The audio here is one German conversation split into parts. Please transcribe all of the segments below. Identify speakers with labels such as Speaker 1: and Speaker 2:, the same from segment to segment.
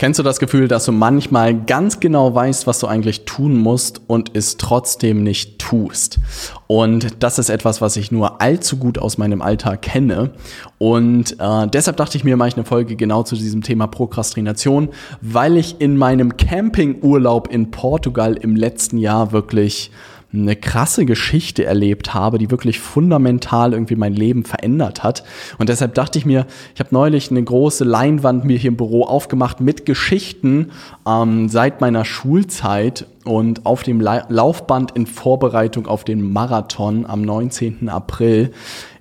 Speaker 1: Kennst du das Gefühl, dass du manchmal ganz genau weißt, was du eigentlich tun musst und es trotzdem nicht tust? Und das ist etwas, was ich nur allzu gut aus meinem Alltag kenne. Und äh, deshalb dachte ich mir, mache ich eine Folge genau zu diesem Thema Prokrastination, weil ich in meinem Campingurlaub in Portugal im letzten Jahr wirklich eine krasse Geschichte erlebt habe, die wirklich fundamental irgendwie mein Leben verändert hat. Und deshalb dachte ich mir, ich habe neulich eine große Leinwand mir hier im Büro aufgemacht mit Geschichten ähm, seit meiner Schulzeit und auf dem Laufband in Vorbereitung auf den Marathon am 19. April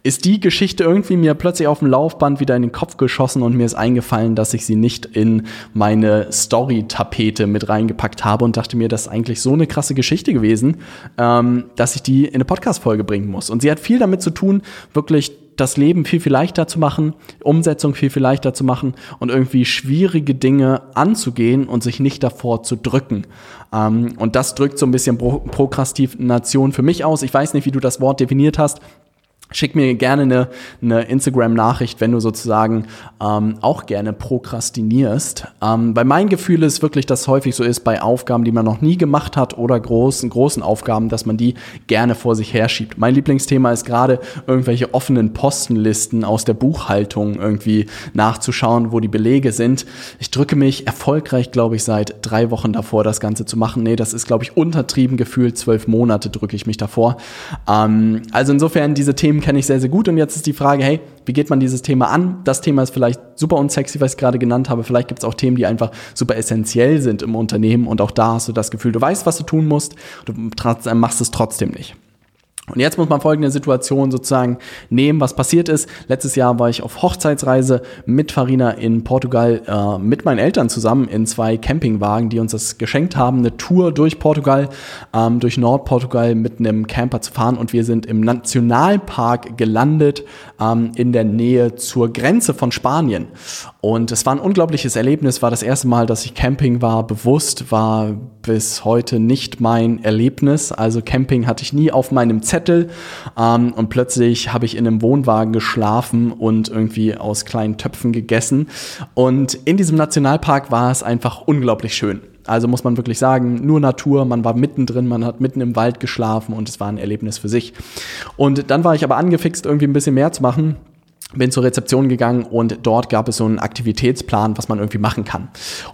Speaker 1: ist die Geschichte irgendwie mir plötzlich auf dem Laufband wieder in den Kopf geschossen und mir ist eingefallen, dass ich sie nicht in meine Story-Tapete mit reingepackt habe und dachte mir, das ist eigentlich so eine krasse Geschichte gewesen, ähm, dass ich die in eine Podcast-Folge bringen muss. Und sie hat viel damit zu tun, wirklich das Leben viel, viel leichter zu machen, Umsetzung viel, viel leichter zu machen und irgendwie schwierige Dinge anzugehen und sich nicht davor zu drücken. Ähm, und das drückt so ein bisschen Pro Prokrastination für mich aus. Ich weiß nicht, wie du das Wort definiert hast. Schick mir gerne eine, eine Instagram-Nachricht, wenn du sozusagen ähm, auch gerne prokrastinierst. Ähm, weil mein Gefühl ist wirklich, dass häufig so ist bei Aufgaben, die man noch nie gemacht hat oder großen, großen Aufgaben, dass man die gerne vor sich herschiebt. Mein Lieblingsthema ist gerade irgendwelche offenen Postenlisten aus der Buchhaltung irgendwie nachzuschauen, wo die Belege sind. Ich drücke mich erfolgreich, glaube ich, seit drei Wochen davor, das Ganze zu machen. Nee, das ist, glaube ich, untertrieben gefühlt. Zwölf Monate drücke ich mich davor. Ähm, also insofern diese Themen Themen kenne ich sehr, sehr gut. Und jetzt ist die Frage, hey, wie geht man dieses Thema an? Das Thema ist vielleicht super unsexy, was ich gerade genannt habe. Vielleicht gibt es auch Themen, die einfach super essentiell sind im Unternehmen. Und auch da hast du das Gefühl, du weißt, was du tun musst, du machst es trotzdem nicht. Und jetzt muss man folgende Situation sozusagen nehmen, was passiert ist. Letztes Jahr war ich auf Hochzeitsreise mit Farina in Portugal äh, mit meinen Eltern zusammen in zwei Campingwagen, die uns das geschenkt haben, eine Tour durch Portugal, ähm, durch Nordportugal mit einem Camper zu fahren. Und wir sind im Nationalpark gelandet ähm, in der Nähe zur Grenze von Spanien. Und es war ein unglaubliches Erlebnis, war das erste Mal, dass ich Camping war, bewusst, war bis heute nicht mein Erlebnis. Also Camping hatte ich nie auf meinem Zettel ähm, und plötzlich habe ich in einem Wohnwagen geschlafen und irgendwie aus kleinen Töpfen gegessen. Und in diesem Nationalpark war es einfach unglaublich schön. Also muss man wirklich sagen, nur Natur, man war mittendrin, man hat mitten im Wald geschlafen und es war ein Erlebnis für sich. Und dann war ich aber angefixt, irgendwie ein bisschen mehr zu machen bin zur Rezeption gegangen und dort gab es so einen Aktivitätsplan, was man irgendwie machen kann.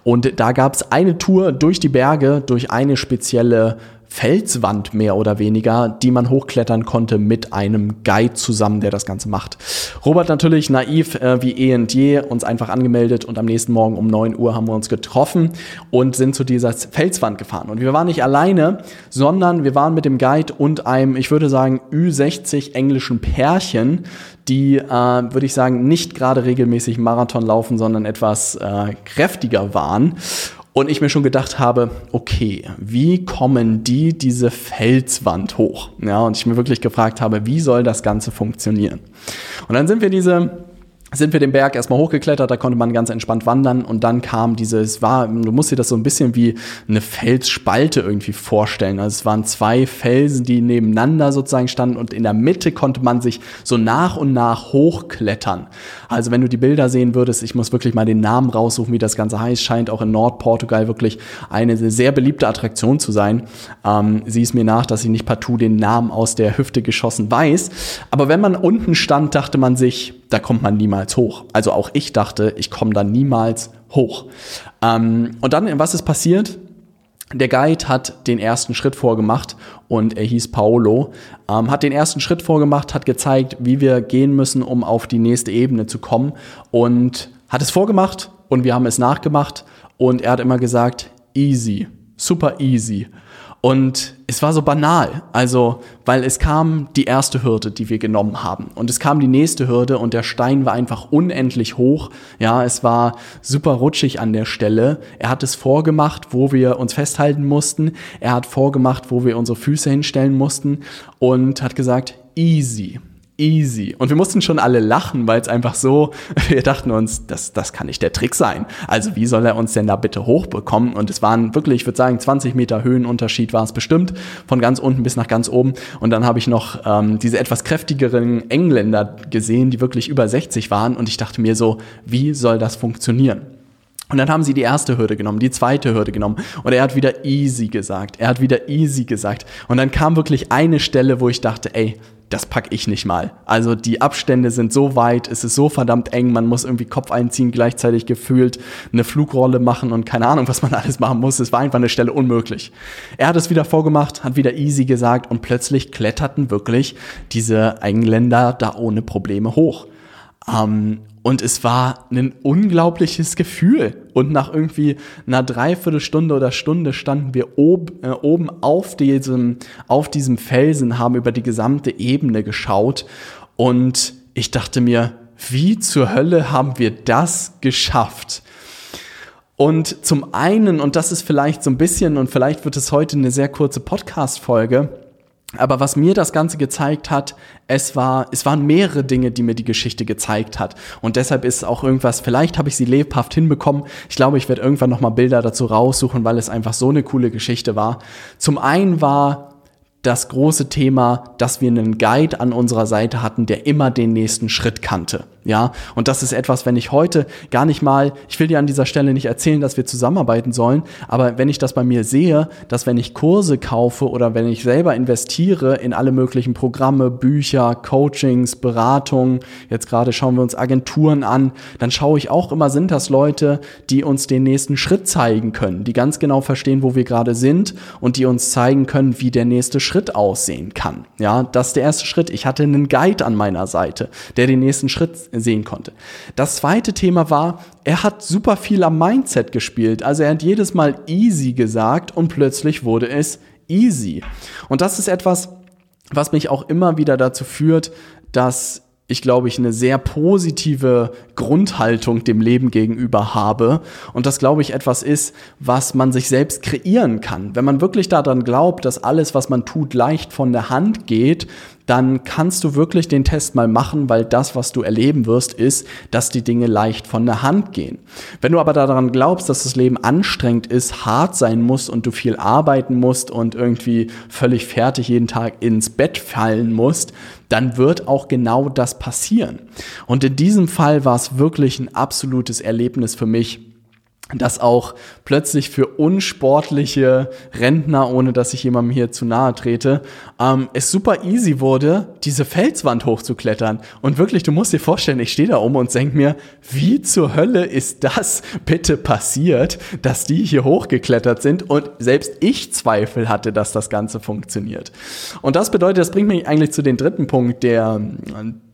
Speaker 1: Und da gab es eine Tour durch die Berge, durch eine spezielle Felswand mehr oder weniger, die man hochklettern konnte mit einem Guide zusammen, der das Ganze macht. Robert natürlich naiv äh, wie eh und je uns einfach angemeldet und am nächsten Morgen um 9 Uhr haben wir uns getroffen und sind zu dieser Felswand gefahren. Und wir waren nicht alleine, sondern wir waren mit dem Guide und einem, ich würde sagen, Ü60 englischen Pärchen, die, äh, würde ich sagen, nicht gerade regelmäßig Marathon laufen, sondern etwas äh, kräftiger waren. Und ich mir schon gedacht habe, okay, wie kommen die diese Felswand hoch? Ja, und ich mir wirklich gefragt habe, wie soll das Ganze funktionieren? Und dann sind wir diese sind wir den Berg erstmal hochgeklettert, da konnte man ganz entspannt wandern und dann kam dieses, war, du musst dir das so ein bisschen wie eine Felsspalte irgendwie vorstellen. Also es waren zwei Felsen, die nebeneinander sozusagen standen und in der Mitte konnte man sich so nach und nach hochklettern. Also wenn du die Bilder sehen würdest, ich muss wirklich mal den Namen raussuchen, wie das Ganze heißt, scheint auch in Nordportugal wirklich eine sehr beliebte Attraktion zu sein. Ähm, sieh es mir nach, dass ich nicht partout den Namen aus der Hüfte geschossen weiß. Aber wenn man unten stand, dachte man sich, da kommt man niemals hoch. Also auch ich dachte, ich komme da niemals hoch. Ähm, und dann, was ist passiert? Der Guide hat den ersten Schritt vorgemacht und er hieß Paolo, ähm, hat den ersten Schritt vorgemacht, hat gezeigt, wie wir gehen müssen, um auf die nächste Ebene zu kommen und hat es vorgemacht und wir haben es nachgemacht und er hat immer gesagt, easy, super easy. Und es war so banal, also weil es kam die erste Hürde, die wir genommen haben und es kam die nächste Hürde und der Stein war einfach unendlich hoch. Ja, es war super rutschig an der Stelle. Er hat es vorgemacht, wo wir uns festhalten mussten. Er hat vorgemacht, wo wir unsere Füße hinstellen mussten und hat gesagt, easy easy. Und wir mussten schon alle lachen, weil es einfach so, wir dachten uns, das, das kann nicht der Trick sein. Also wie soll er uns denn da bitte hochbekommen? Und es waren wirklich, ich würde sagen, 20 Meter Höhenunterschied war es bestimmt, von ganz unten bis nach ganz oben. Und dann habe ich noch ähm, diese etwas kräftigeren Engländer gesehen, die wirklich über 60 waren. Und ich dachte mir so, wie soll das funktionieren? Und dann haben sie die erste Hürde genommen, die zweite Hürde genommen und er hat wieder easy gesagt. Er hat wieder easy gesagt. Und dann kam wirklich eine Stelle, wo ich dachte, ey, das pack ich nicht mal. Also die Abstände sind so weit, es ist so verdammt eng, man muss irgendwie Kopf einziehen, gleichzeitig gefühlt eine Flugrolle machen und keine Ahnung, was man alles machen muss. Es war einfach eine Stelle unmöglich. Er hat es wieder vorgemacht, hat wieder easy gesagt und plötzlich kletterten wirklich diese Engländer da ohne Probleme hoch. Ähm, und es war ein unglaubliches Gefühl. Und nach irgendwie einer Dreiviertelstunde oder Stunde standen wir ob, äh, oben auf diesem, auf diesem Felsen, haben über die gesamte Ebene geschaut. Und ich dachte mir, wie zur Hölle haben wir das geschafft? Und zum einen, und das ist vielleicht so ein bisschen, und vielleicht wird es heute eine sehr kurze Podcast-Folge, aber was mir das Ganze gezeigt hat, es war, es waren mehrere Dinge, die mir die Geschichte gezeigt hat. Und deshalb ist auch irgendwas, vielleicht habe ich sie lebhaft hinbekommen. Ich glaube, ich werde irgendwann nochmal Bilder dazu raussuchen, weil es einfach so eine coole Geschichte war. Zum einen war das große Thema, dass wir einen Guide an unserer Seite hatten, der immer den nächsten Schritt kannte. Ja, und das ist etwas, wenn ich heute gar nicht mal, ich will dir an dieser Stelle nicht erzählen, dass wir zusammenarbeiten sollen, aber wenn ich das bei mir sehe, dass wenn ich Kurse kaufe oder wenn ich selber investiere in alle möglichen Programme, Bücher, Coachings, Beratungen, jetzt gerade schauen wir uns Agenturen an, dann schaue ich auch immer, sind das Leute, die uns den nächsten Schritt zeigen können, die ganz genau verstehen, wo wir gerade sind und die uns zeigen können, wie der nächste Schritt aussehen kann. Ja, das ist der erste Schritt. Ich hatte einen Guide an meiner Seite, der den nächsten Schritt sehen konnte. Das zweite Thema war, er hat super viel am Mindset gespielt. Also er hat jedes Mal easy gesagt und plötzlich wurde es easy. Und das ist etwas, was mich auch immer wieder dazu führt, dass ich glaube ich eine sehr positive Grundhaltung dem Leben gegenüber habe und das glaube ich etwas ist, was man sich selbst kreieren kann. Wenn man wirklich daran glaubt, dass alles, was man tut, leicht von der Hand geht, dann kannst du wirklich den Test mal machen, weil das, was du erleben wirst, ist, dass die Dinge leicht von der Hand gehen. Wenn du aber daran glaubst, dass das Leben anstrengend ist, hart sein muss und du viel arbeiten musst und irgendwie völlig fertig jeden Tag ins Bett fallen musst, dann wird auch genau das passieren. Und in diesem Fall war es wirklich ein absolutes Erlebnis für mich, dass auch plötzlich für unsportliche Rentner, ohne dass ich jemandem hier zu nahe trete, ähm, es super easy wurde, diese Felswand hochzuklettern. Und wirklich, du musst dir vorstellen, ich stehe da oben und denke mir, wie zur Hölle ist das bitte passiert, dass die hier hochgeklettert sind und selbst ich Zweifel hatte, dass das Ganze funktioniert. Und das bedeutet, das bringt mich eigentlich zu dem dritten Punkt, der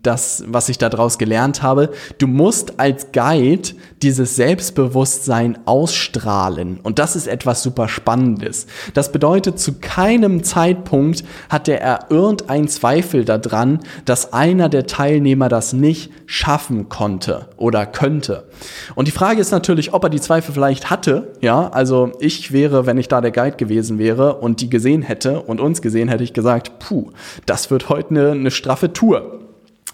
Speaker 1: das, was ich daraus gelernt habe. Du musst als Guide dieses Selbstbewusstsein ausstrahlen. Und das ist etwas super Spannendes. Das bedeutet, zu keinem Zeitpunkt hatte er irgendeinen Zweifel daran, dass einer der Teilnehmer das nicht schaffen konnte oder könnte. Und die Frage ist natürlich, ob er die Zweifel vielleicht hatte. Ja, also ich wäre, wenn ich da der Guide gewesen wäre und die gesehen hätte und uns gesehen hätte ich gesagt, puh, das wird heute eine, eine straffe Tour.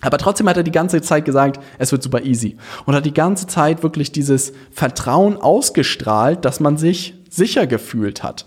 Speaker 1: Aber trotzdem hat er die ganze Zeit gesagt, es wird super easy. Und hat die ganze Zeit wirklich dieses Vertrauen ausgestrahlt, dass man sich sicher gefühlt hat.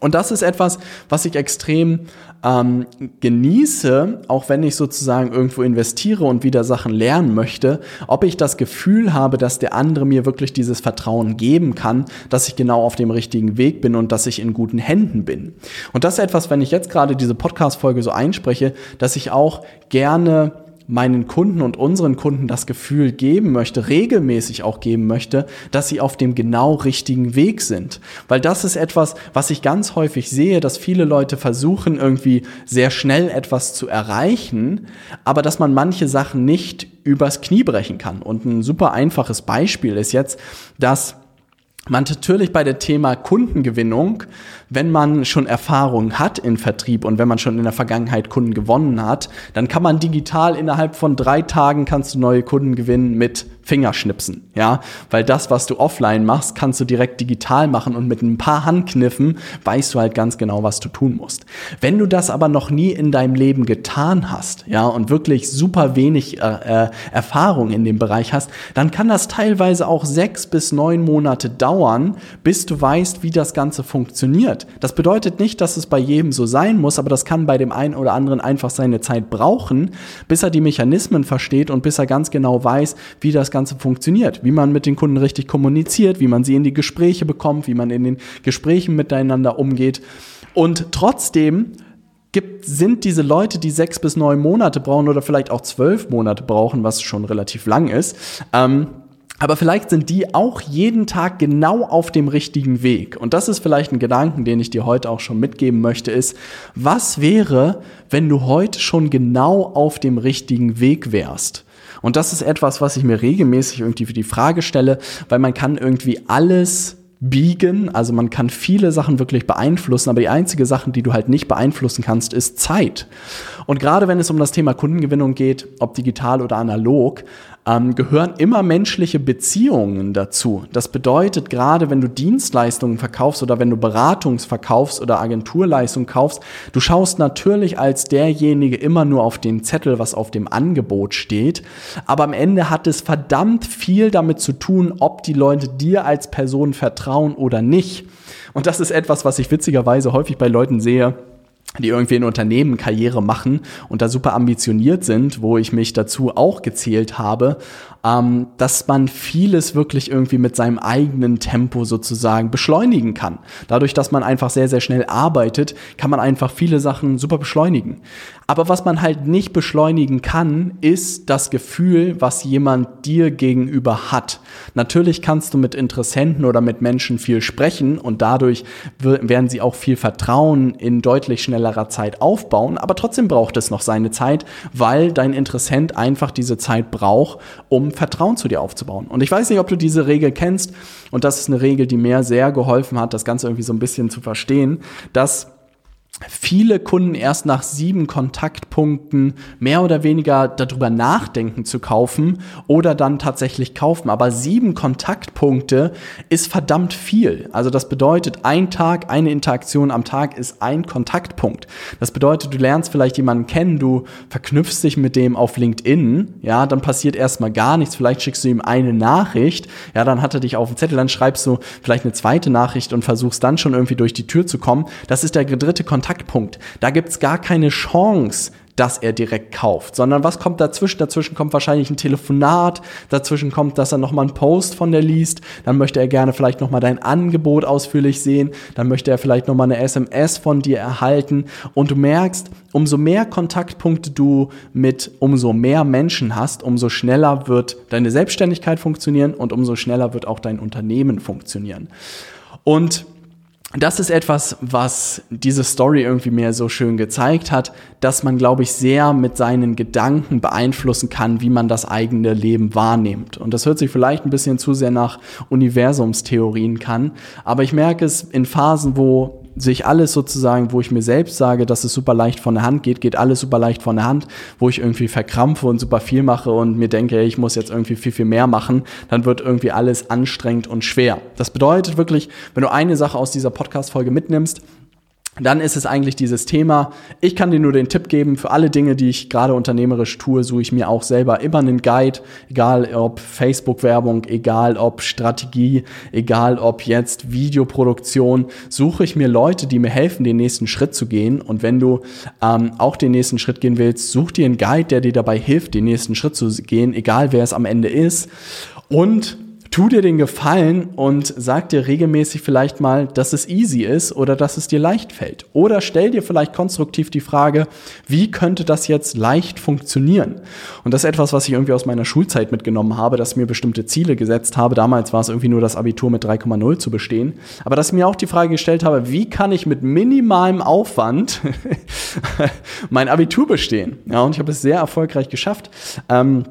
Speaker 1: Und das ist etwas, was ich extrem ähm, genieße, auch wenn ich sozusagen irgendwo investiere und wieder Sachen lernen möchte, ob ich das Gefühl habe, dass der andere mir wirklich dieses Vertrauen geben kann, dass ich genau auf dem richtigen Weg bin und dass ich in guten Händen bin. Und das ist etwas, wenn ich jetzt gerade diese Podcast-Folge so einspreche, dass ich auch gerne meinen Kunden und unseren Kunden das Gefühl geben möchte, regelmäßig auch geben möchte, dass sie auf dem genau richtigen Weg sind. Weil das ist etwas, was ich ganz häufig sehe, dass viele Leute versuchen, irgendwie sehr schnell etwas zu erreichen, aber dass man manche Sachen nicht übers Knie brechen kann. Und ein super einfaches Beispiel ist jetzt, dass man natürlich bei der Thema Kundengewinnung, wenn man schon Erfahrung hat in Vertrieb und wenn man schon in der Vergangenheit Kunden gewonnen hat, dann kann man digital innerhalb von drei Tagen kannst du neue Kunden gewinnen mit Fingerschnipsen, ja, weil das, was du offline machst, kannst du direkt digital machen und mit ein paar Handkniffen weißt du halt ganz genau, was du tun musst. Wenn du das aber noch nie in deinem Leben getan hast, ja, und wirklich super wenig äh, äh, Erfahrung in dem Bereich hast, dann kann das teilweise auch sechs bis neun Monate dauern, bis du weißt, wie das Ganze funktioniert. Das bedeutet nicht, dass es bei jedem so sein muss, aber das kann bei dem einen oder anderen einfach seine Zeit brauchen, bis er die Mechanismen versteht und bis er ganz genau weiß, wie das Ganze Ganze funktioniert, wie man mit den Kunden richtig kommuniziert, wie man sie in die Gespräche bekommt, wie man in den Gesprächen miteinander umgeht. Und trotzdem gibt, sind diese Leute, die sechs bis neun Monate brauchen oder vielleicht auch zwölf Monate brauchen, was schon relativ lang ist, ähm, aber vielleicht sind die auch jeden Tag genau auf dem richtigen Weg. Und das ist vielleicht ein Gedanken, den ich dir heute auch schon mitgeben möchte, ist, was wäre, wenn du heute schon genau auf dem richtigen Weg wärst? Und das ist etwas, was ich mir regelmäßig irgendwie für die Frage stelle, weil man kann irgendwie alles biegen, also man kann viele Sachen wirklich beeinflussen, aber die einzige Sache, die du halt nicht beeinflussen kannst, ist Zeit. Und gerade wenn es um das Thema Kundengewinnung geht, ob digital oder analog, ähm, gehören immer menschliche Beziehungen dazu. Das bedeutet, gerade wenn du Dienstleistungen verkaufst oder wenn du Beratungsverkaufst oder Agenturleistungen kaufst, du schaust natürlich als derjenige immer nur auf den Zettel, was auf dem Angebot steht. Aber am Ende hat es verdammt viel damit zu tun, ob die Leute dir als Person vertrauen oder nicht. Und das ist etwas, was ich witzigerweise häufig bei Leuten sehe, die irgendwie in Unternehmen Karriere machen und da super ambitioniert sind, wo ich mich dazu auch gezählt habe, ähm, dass man vieles wirklich irgendwie mit seinem eigenen Tempo sozusagen beschleunigen kann. Dadurch, dass man einfach sehr, sehr schnell arbeitet, kann man einfach viele Sachen super beschleunigen. Aber was man halt nicht beschleunigen kann, ist das Gefühl, was jemand dir gegenüber hat. Natürlich kannst du mit Interessenten oder mit Menschen viel sprechen und dadurch werden sie auch viel Vertrauen in deutlich schnellerer Zeit aufbauen, aber trotzdem braucht es noch seine Zeit, weil dein Interessent einfach diese Zeit braucht, um Vertrauen zu dir aufzubauen. Und ich weiß nicht, ob du diese Regel kennst und das ist eine Regel, die mir sehr geholfen hat, das Ganze irgendwie so ein bisschen zu verstehen, dass viele Kunden erst nach sieben Kontaktpunkten mehr oder weniger darüber nachdenken zu kaufen oder dann tatsächlich kaufen. Aber sieben Kontaktpunkte ist verdammt viel. Also das bedeutet, ein Tag, eine Interaktion am Tag ist ein Kontaktpunkt. Das bedeutet, du lernst vielleicht jemanden kennen, du verknüpfst dich mit dem auf LinkedIn, ja, dann passiert erstmal gar nichts. Vielleicht schickst du ihm eine Nachricht, ja, dann hat er dich auf dem Zettel, dann schreibst du vielleicht eine zweite Nachricht und versuchst dann schon irgendwie durch die Tür zu kommen. Das ist der dritte Kontakt Kontaktpunkt. Da gibt es gar keine Chance, dass er direkt kauft, sondern was kommt dazwischen? Dazwischen kommt wahrscheinlich ein Telefonat, dazwischen kommt, dass er nochmal einen Post von dir liest, dann möchte er gerne vielleicht nochmal dein Angebot ausführlich sehen, dann möchte er vielleicht nochmal eine SMS von dir erhalten und du merkst, umso mehr Kontaktpunkte du mit umso mehr Menschen hast, umso schneller wird deine Selbstständigkeit funktionieren und umso schneller wird auch dein Unternehmen funktionieren. Und das ist etwas, was diese Story irgendwie mir so schön gezeigt hat, dass man, glaube ich, sehr mit seinen Gedanken beeinflussen kann, wie man das eigene Leben wahrnimmt. Und das hört sich vielleicht ein bisschen zu sehr nach Universumstheorien kann, aber ich merke es in Phasen, wo sich alles sozusagen, wo ich mir selbst sage, dass es super leicht von der Hand geht, geht alles super leicht von der Hand, wo ich irgendwie verkrampfe und super viel mache und mir denke, ich muss jetzt irgendwie viel, viel mehr machen, dann wird irgendwie alles anstrengend und schwer. Das bedeutet wirklich, wenn du eine Sache aus dieser Podcast-Folge mitnimmst, dann ist es eigentlich dieses Thema. Ich kann dir nur den Tipp geben, für alle Dinge, die ich gerade unternehmerisch tue, suche ich mir auch selber immer einen Guide, egal ob Facebook-Werbung, egal ob Strategie, egal ob jetzt Videoproduktion, suche ich mir Leute, die mir helfen, den nächsten Schritt zu gehen. Und wenn du ähm, auch den nächsten Schritt gehen willst, such dir einen Guide, der dir dabei hilft, den nächsten Schritt zu gehen, egal wer es am Ende ist. Und tu dir den Gefallen und sag dir regelmäßig vielleicht mal, dass es easy ist oder dass es dir leicht fällt. Oder stell dir vielleicht konstruktiv die Frage, wie könnte das jetzt leicht funktionieren? Und das ist etwas, was ich irgendwie aus meiner Schulzeit mitgenommen habe, dass ich mir bestimmte Ziele gesetzt habe. Damals war es irgendwie nur das Abitur mit 3,0 zu bestehen. Aber dass ich mir auch die Frage gestellt habe, wie kann ich mit minimalem Aufwand mein Abitur bestehen? Ja, und ich habe es sehr erfolgreich geschafft. Ähm,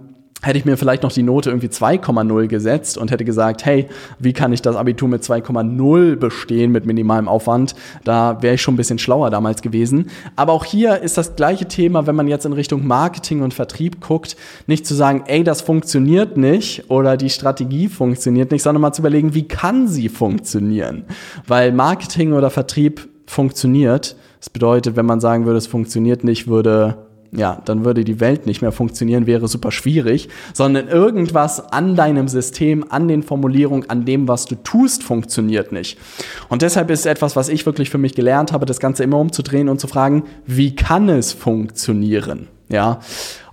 Speaker 1: hätte ich mir vielleicht noch die Note irgendwie 2,0 gesetzt und hätte gesagt, hey, wie kann ich das Abitur mit 2,0 bestehen mit minimalem Aufwand? Da wäre ich schon ein bisschen schlauer damals gewesen. Aber auch hier ist das gleiche Thema, wenn man jetzt in Richtung Marketing und Vertrieb guckt, nicht zu sagen, ey, das funktioniert nicht oder die Strategie funktioniert nicht, sondern mal zu überlegen, wie kann sie funktionieren? Weil Marketing oder Vertrieb funktioniert. Das bedeutet, wenn man sagen würde, es funktioniert nicht, würde ja, dann würde die Welt nicht mehr funktionieren, wäre super schwierig, sondern irgendwas an deinem System, an den Formulierungen, an dem, was du tust, funktioniert nicht. Und deshalb ist etwas, was ich wirklich für mich gelernt habe, das Ganze immer umzudrehen und zu fragen, wie kann es funktionieren? Ja.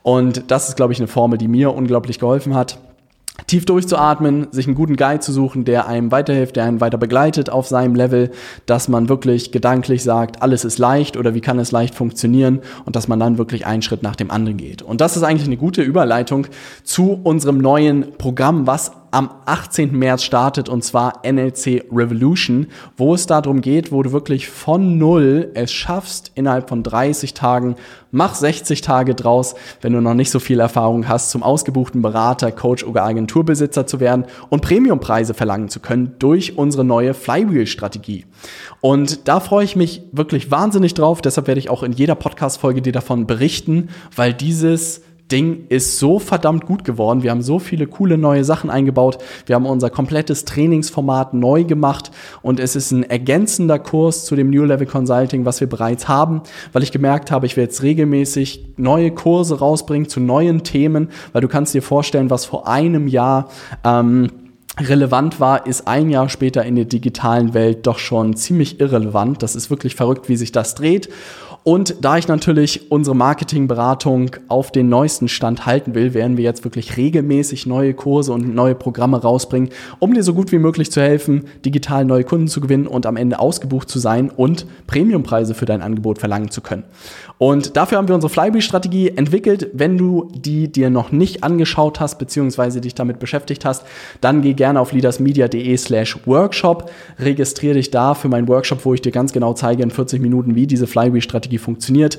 Speaker 1: Und das ist, glaube ich, eine Formel, die mir unglaublich geholfen hat tief durchzuatmen, sich einen guten Guide zu suchen, der einem weiterhilft, der einen weiter begleitet auf seinem Level, dass man wirklich gedanklich sagt, alles ist leicht oder wie kann es leicht funktionieren und dass man dann wirklich einen Schritt nach dem anderen geht. Und das ist eigentlich eine gute Überleitung zu unserem neuen Programm, was am 18. März startet und zwar NLC Revolution, wo es darum geht, wo du wirklich von null es schaffst, innerhalb von 30 Tagen, mach 60 Tage draus, wenn du noch nicht so viel Erfahrung hast, zum ausgebuchten Berater, Coach oder Agenturbesitzer zu werden und Premiumpreise verlangen zu können durch unsere neue Flywheel-Strategie. Und da freue ich mich wirklich wahnsinnig drauf, deshalb werde ich auch in jeder Podcast-Folge dir davon berichten, weil dieses Ding ist so verdammt gut geworden. Wir haben so viele coole neue Sachen eingebaut. Wir haben unser komplettes Trainingsformat neu gemacht und es ist ein ergänzender Kurs zu dem New Level Consulting, was wir bereits haben, weil ich gemerkt habe, ich werde jetzt regelmäßig neue Kurse rausbringen zu neuen Themen, weil du kannst dir vorstellen, was vor einem Jahr ähm, relevant war, ist ein Jahr später in der digitalen Welt doch schon ziemlich irrelevant. Das ist wirklich verrückt, wie sich das dreht. Und da ich natürlich unsere Marketingberatung auf den neuesten Stand halten will, werden wir jetzt wirklich regelmäßig neue Kurse und neue Programme rausbringen, um dir so gut wie möglich zu helfen, digital neue Kunden zu gewinnen und am Ende ausgebucht zu sein und Premiumpreise für dein Angebot verlangen zu können. Und dafür haben wir unsere Flywheel-Strategie entwickelt. Wenn du die dir noch nicht angeschaut hast, beziehungsweise dich damit beschäftigt hast, dann geh gerne auf leadersmedia.de slash workshop, registriere dich da für meinen Workshop, wo ich dir ganz genau zeige in 40 Minuten, wie diese Flywheel-Strategie funktioniert.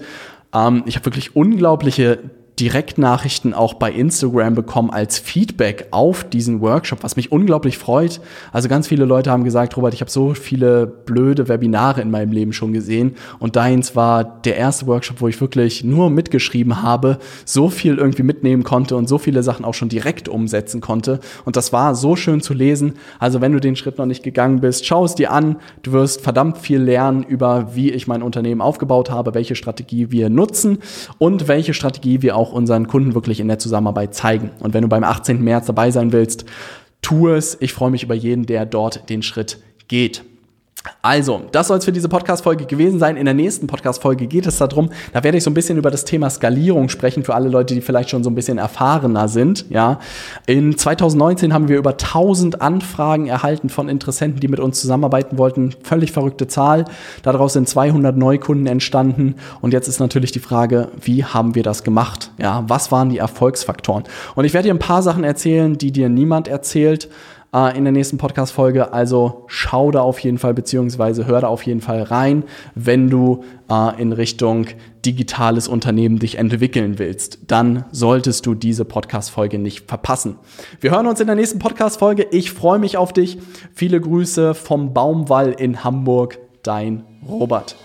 Speaker 1: Ähm, ich habe wirklich unglaubliche Direktnachrichten auch bei Instagram bekommen als Feedback auf diesen Workshop, was mich unglaublich freut. Also ganz viele Leute haben gesagt, Robert, ich habe so viele blöde Webinare in meinem Leben schon gesehen und deins war der erste Workshop, wo ich wirklich nur mitgeschrieben habe, so viel irgendwie mitnehmen konnte und so viele Sachen auch schon direkt umsetzen konnte und das war so schön zu lesen. Also wenn du den Schritt noch nicht gegangen bist, schau es dir an. Du wirst verdammt viel lernen über, wie ich mein Unternehmen aufgebaut habe, welche Strategie wir nutzen und welche Strategie wir auch auch unseren Kunden wirklich in der Zusammenarbeit zeigen. Und wenn du beim 18. März dabei sein willst, tu es. Ich freue mich über jeden, der dort den Schritt geht. Also, das soll es für diese Podcast-Folge gewesen sein. In der nächsten Podcast-Folge geht es darum, da werde ich so ein bisschen über das Thema Skalierung sprechen für alle Leute, die vielleicht schon so ein bisschen erfahrener sind. Ja, in 2019 haben wir über 1000 Anfragen erhalten von Interessenten, die mit uns zusammenarbeiten wollten. Völlig verrückte Zahl. Daraus sind 200 Neukunden entstanden. Und jetzt ist natürlich die Frage, wie haben wir das gemacht? Ja, was waren die Erfolgsfaktoren? Und ich werde dir ein paar Sachen erzählen, die dir niemand erzählt äh, in der nächsten Podcast-Folge. Also schau da auf jeden Fall, beziehungsweise hör da auf jeden Fall rein, wenn du äh, in Richtung digitales Unternehmen dich entwickeln willst. Dann solltest du diese Podcast-Folge nicht verpassen. Wir hören uns in der nächsten Podcast-Folge. Ich freue mich auf dich. Viele Grüße vom Baumwall in Hamburg. Dein Robert.